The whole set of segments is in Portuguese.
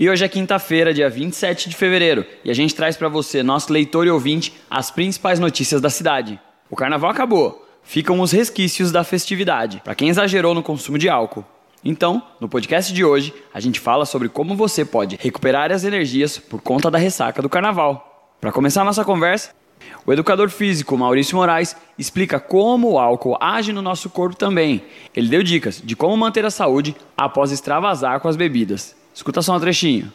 E hoje é quinta-feira, dia 27 de fevereiro, e a gente traz para você, nosso leitor e ouvinte, as principais notícias da cidade. O carnaval acabou, ficam os resquícios da festividade, para quem exagerou no consumo de álcool. Então, no podcast de hoje, a gente fala sobre como você pode recuperar as energias por conta da ressaca do carnaval. Para começar a nossa conversa, o educador físico Maurício Moraes explica como o álcool age no nosso corpo também. Ele deu dicas de como manter a saúde após extravasar com as bebidas. Escuta só um trechinho.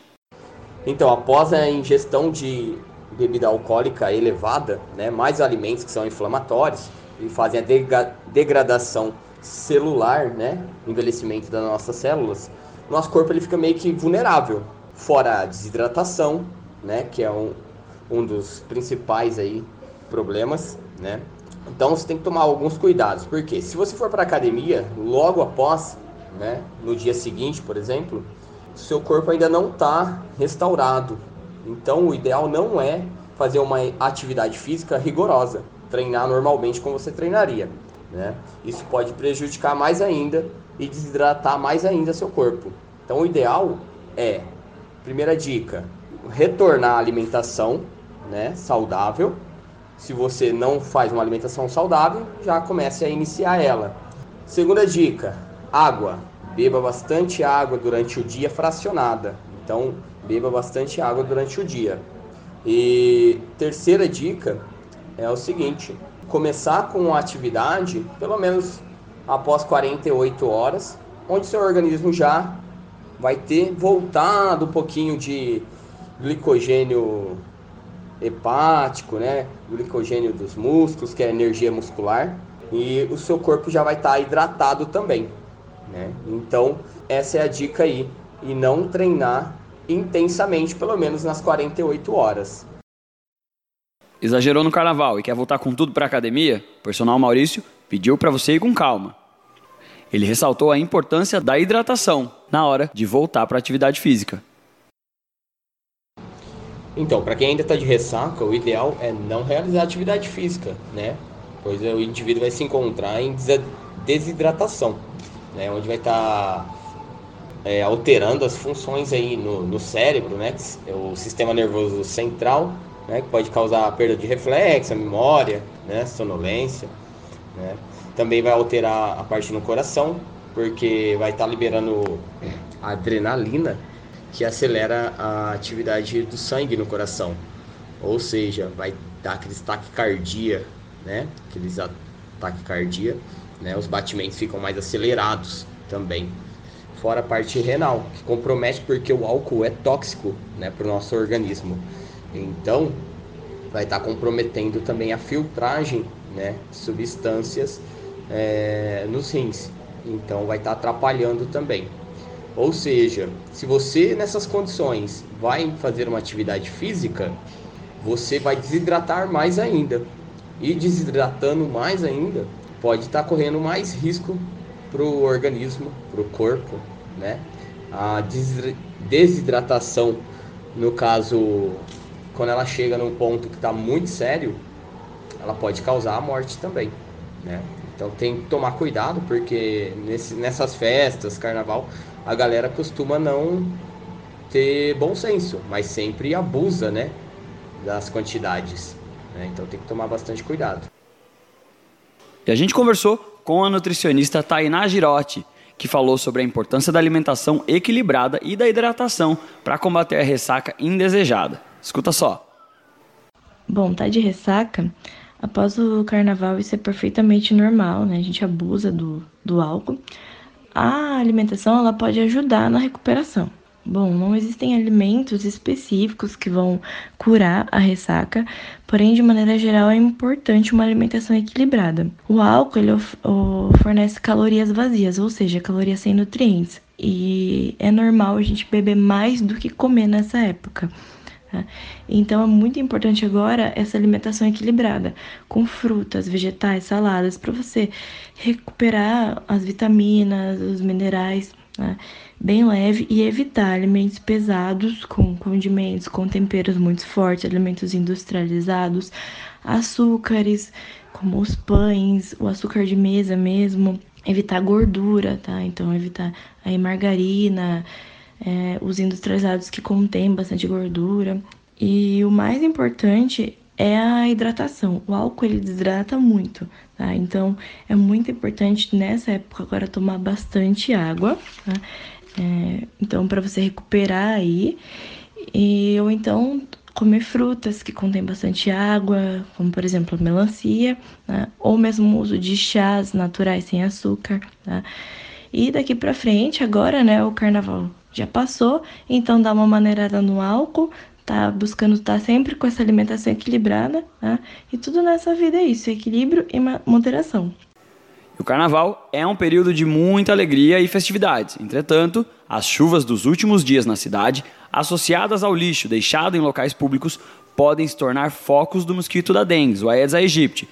Então, após a ingestão de bebida alcoólica elevada, né, mais alimentos que são inflamatórios e fazem a degradação celular, né, envelhecimento das nossas células, nosso corpo ele fica meio que vulnerável. Fora a desidratação, né, que é um, um dos principais aí problemas, né? Então você tem que tomar alguns cuidados, porque se você for para academia logo após, né, no dia seguinte, por exemplo, seu corpo ainda não está restaurado. Então, o ideal não é fazer uma atividade física rigorosa, treinar normalmente como você treinaria. Né? Isso pode prejudicar mais ainda e desidratar mais ainda seu corpo. Então, o ideal é, primeira dica, retornar à alimentação né, saudável. Se você não faz uma alimentação saudável, já comece a iniciar ela. Segunda dica, água. Beba bastante água durante o dia fracionada. Então, beba bastante água durante o dia. E terceira dica é o seguinte: começar com a atividade pelo menos após 48 horas, onde seu organismo já vai ter voltado um pouquinho de glicogênio hepático, né? Glicogênio dos músculos, que é energia muscular, e o seu corpo já vai estar hidratado também. Né? Então, essa é a dica aí. E não treinar intensamente, pelo menos nas 48 horas. Exagerou no carnaval e quer voltar com tudo para a academia? O personal Maurício pediu para você ir com calma. Ele ressaltou a importância da hidratação na hora de voltar para a atividade física. Então, para quem ainda está de ressaca, o ideal é não realizar atividade física, né? Pois o indivíduo vai se encontrar em desidratação né, onde vai estar tá, é, alterando as funções aí no, no cérebro, né, é o sistema nervoso central, né, que pode causar perda de reflexo, memória, né, sonolência, né. Também vai alterar a parte no coração, porque vai estar tá liberando adrenalina, que acelera a atividade do sangue no coração. Ou seja, vai dar aqueles taquicardia, né? Aqueles taquicardia né? Os batimentos ficam mais acelerados também. Fora a parte renal, que compromete porque o álcool é tóxico né, para o nosso organismo. Então, vai estar tá comprometendo também a filtragem né, de substâncias é, nos rins. Então, vai estar tá atrapalhando também. Ou seja, se você nessas condições vai fazer uma atividade física, você vai desidratar mais ainda. E desidratando mais ainda, pode estar tá correndo mais risco para o organismo, para o corpo, né? A desidratação, no caso, quando ela chega num ponto que está muito sério, ela pode causar a morte também, né? Então tem que tomar cuidado, porque nesse, nessas festas, carnaval, a galera costuma não ter bom senso, mas sempre abusa, né? Das quantidades. Né? Então tem que tomar bastante cuidado. E a gente conversou com a nutricionista Tainá Girotti, que falou sobre a importância da alimentação equilibrada e da hidratação para combater a ressaca indesejada. Escuta só. Bom, tá de ressaca? Após o carnaval, isso é perfeitamente normal, né? A gente abusa do, do álcool. A alimentação ela pode ajudar na recuperação. Bom, não existem alimentos específicos que vão curar a ressaca, porém, de maneira geral, é importante uma alimentação equilibrada. O álcool ele fornece calorias vazias, ou seja, calorias sem nutrientes, e é normal a gente beber mais do que comer nessa época. Tá? Então é muito importante agora essa alimentação equilibrada, com frutas, vegetais, saladas, para você recuperar as vitaminas, os minerais, né? bem leve e evitar alimentos pesados com condimentos, com temperos muito fortes, alimentos industrializados, açúcares, como os pães, o açúcar de mesa mesmo, evitar gordura, tá? Então evitar aí margarina, é, os industrializados que contêm bastante gordura. E o mais importante é a hidratação. O álcool ele desidrata muito, tá? Então é muito importante nessa época agora tomar bastante água, tá? É, então para você recuperar aí e ou então comer frutas que contêm bastante água, como por exemplo a melancia, né? ou mesmo o uso de chás naturais sem açúcar. Tá? E daqui para frente, agora, né, o carnaval já passou, então dá uma maneirada no álcool, tá buscando estar tá sempre com essa alimentação equilibrada, tá? E tudo nessa vida é isso, equilíbrio e moderação. O carnaval é um período de muita alegria e festividades. Entretanto, as chuvas dos últimos dias na cidade, associadas ao lixo deixado em locais públicos, podem se tornar focos do mosquito da dengue, o Aedes aegypti.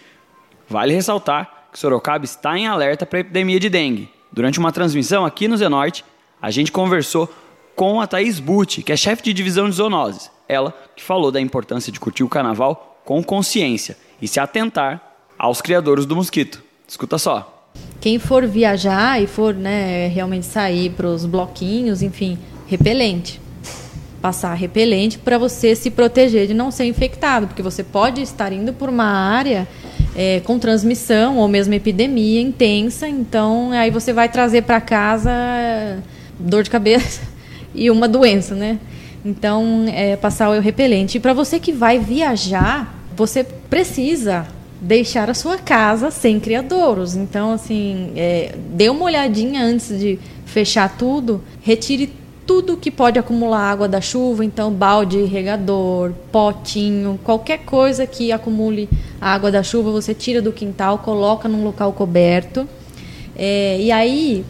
Vale ressaltar que Sorocaba está em alerta para a epidemia de dengue. Durante uma transmissão aqui no Zenorte, a gente conversou com a Thaís Butti, que é chefe de divisão de zoonoses. Ela que falou da importância de curtir o carnaval com consciência e se atentar aos criadores do mosquito. Escuta só. Quem for viajar e for né, realmente sair para os bloquinhos, enfim, repelente. Passar repelente para você se proteger de não ser infectado, porque você pode estar indo por uma área é, com transmissão ou mesmo epidemia intensa, então aí você vai trazer para casa dor de cabeça e uma doença, né? Então, é, passar o repelente. E para você que vai viajar, você precisa deixar a sua casa sem criadouros. Então, assim, é, dê uma olhadinha antes de fechar tudo, retire tudo que pode acumular água da chuva, então balde, regador, potinho, qualquer coisa que acumule água da chuva, você tira do quintal, coloca num local coberto. É, e aí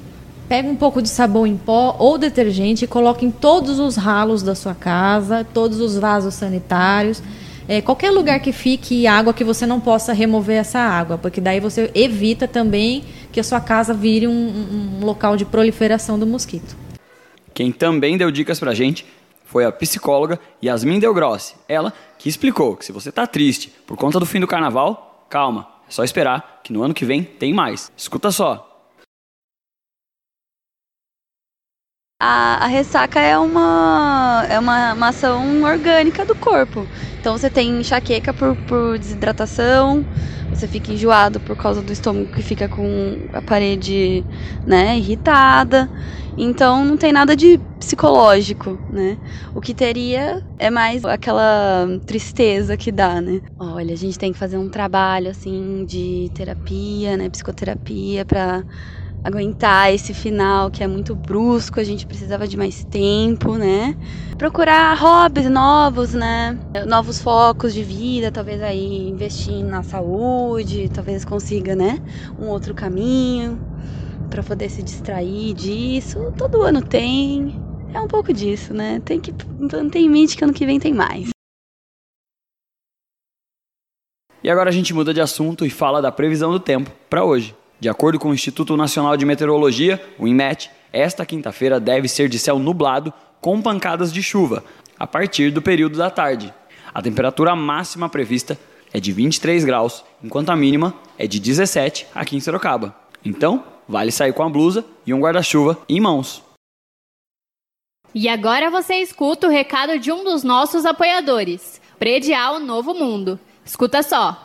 pega um pouco de sabão em pó ou detergente e coloca em todos os ralos da sua casa, todos os vasos sanitários é, qualquer lugar que fique água que você não possa remover essa água, porque daí você evita também que a sua casa vire um, um local de proliferação do mosquito. Quem também deu dicas pra gente foi a psicóloga Yasmin Delgrossi. Ela que explicou que se você tá triste por conta do fim do carnaval, calma, é só esperar que no ano que vem tem mais. Escuta só. A, a, ressaca é uma, é uma, uma ação orgânica do corpo. Então você tem enxaqueca por, por desidratação, você fica enjoado por causa do estômago que fica com a parede né, irritada. Então não tem nada de psicológico, né? O que teria é mais aquela tristeza que dá, né? Olha, a gente tem que fazer um trabalho assim de terapia, né, psicoterapia para aguentar esse final que é muito brusco, a gente precisava de mais tempo, né? Procurar hobbies novos, né? Novos focos de vida, talvez aí investir na saúde, talvez consiga, né? Um outro caminho para poder se distrair disso. Todo ano tem. É um pouco disso, né? Tem que manter em mente que ano que vem tem mais. E agora a gente muda de assunto e fala da previsão do tempo para hoje. De acordo com o Instituto Nacional de Meteorologia, o INMET, esta quinta-feira deve ser de céu nublado com pancadas de chuva, a partir do período da tarde. A temperatura máxima prevista é de 23 graus, enquanto a mínima é de 17 aqui em Sorocaba. Então, vale sair com a blusa e um guarda-chuva em mãos. E agora você escuta o recado de um dos nossos apoiadores, Predial Novo Mundo. Escuta só.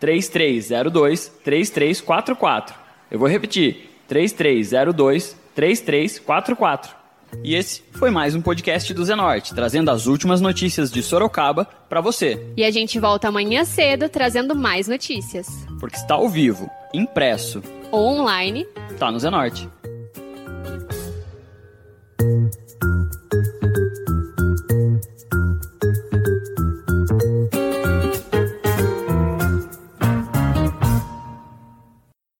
3302 3344. Eu vou repetir: 3302 3344. E esse foi mais um podcast do Zenorte, trazendo as últimas notícias de Sorocaba para você. E a gente volta amanhã cedo trazendo mais notícias. Porque está ao vivo, impresso ou online, tá no Zenorte.